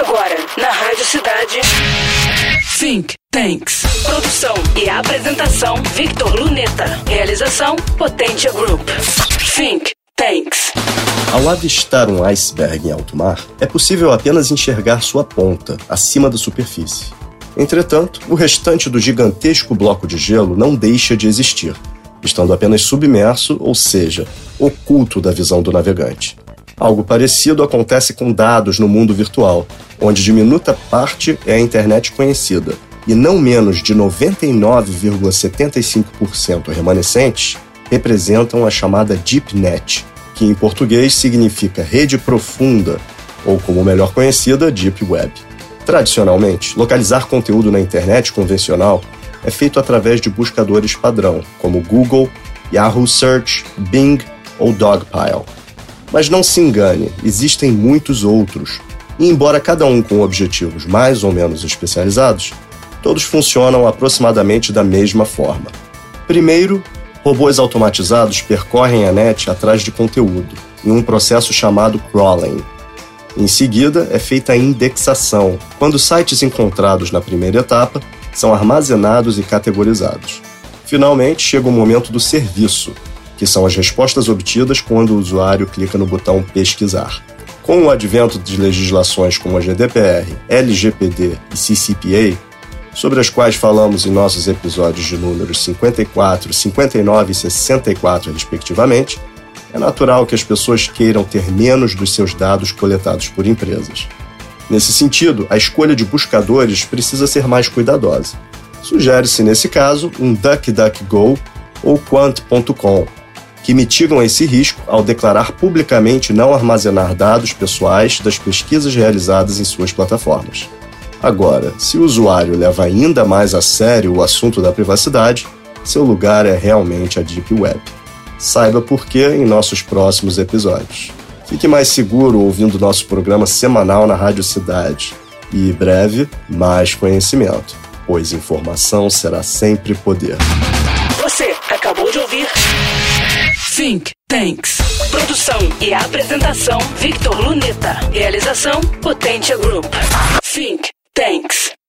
Agora, na Rádio Cidade. Think Tanks. Produção e apresentação: Victor Luneta. Realização: Potência Group. Think Tanks. Ao avistar um iceberg em alto mar, é possível apenas enxergar sua ponta, acima da superfície. Entretanto, o restante do gigantesco bloco de gelo não deixa de existir, estando apenas submerso, ou seja, oculto da visão do navegante. Algo parecido acontece com dados no mundo virtual, onde diminuta parte é a internet conhecida, e não menos de 99,75% remanescentes representam a chamada Deep Net, que em português significa rede profunda, ou como melhor conhecida, Deep Web. Tradicionalmente, localizar conteúdo na internet convencional é feito através de buscadores padrão, como Google, Yahoo Search, Bing ou Dogpile. Mas não se engane, existem muitos outros. E embora cada um com objetivos mais ou menos especializados, todos funcionam aproximadamente da mesma forma. Primeiro, robôs automatizados percorrem a net atrás de conteúdo, em um processo chamado crawling. Em seguida, é feita a indexação, quando sites encontrados na primeira etapa são armazenados e categorizados. Finalmente, chega o momento do serviço, que são as respostas obtidas quando o usuário clica no botão Pesquisar. Com o advento de legislações como a GDPR, LGPD e CCPA, sobre as quais falamos em nossos episódios de números 54, 59 e 64, respectivamente, é natural que as pessoas queiram ter menos dos seus dados coletados por empresas. Nesse sentido, a escolha de buscadores precisa ser mais cuidadosa. Sugere-se, nesse caso, um DuckDuckGo ou Quant.com, que mitigam esse risco ao declarar publicamente não armazenar dados pessoais das pesquisas realizadas em suas plataformas. Agora, se o usuário leva ainda mais a sério o assunto da privacidade, seu lugar é realmente a Deep Web. Saiba por quê em nossos próximos episódios. Fique mais seguro ouvindo nosso programa semanal na Rádio Cidade. E breve, mais conhecimento, pois informação será sempre poder. Você acabou de ouvir Think Tanks. Produção e apresentação: Victor Luneta. Realização: Potência Group. Think Tanks.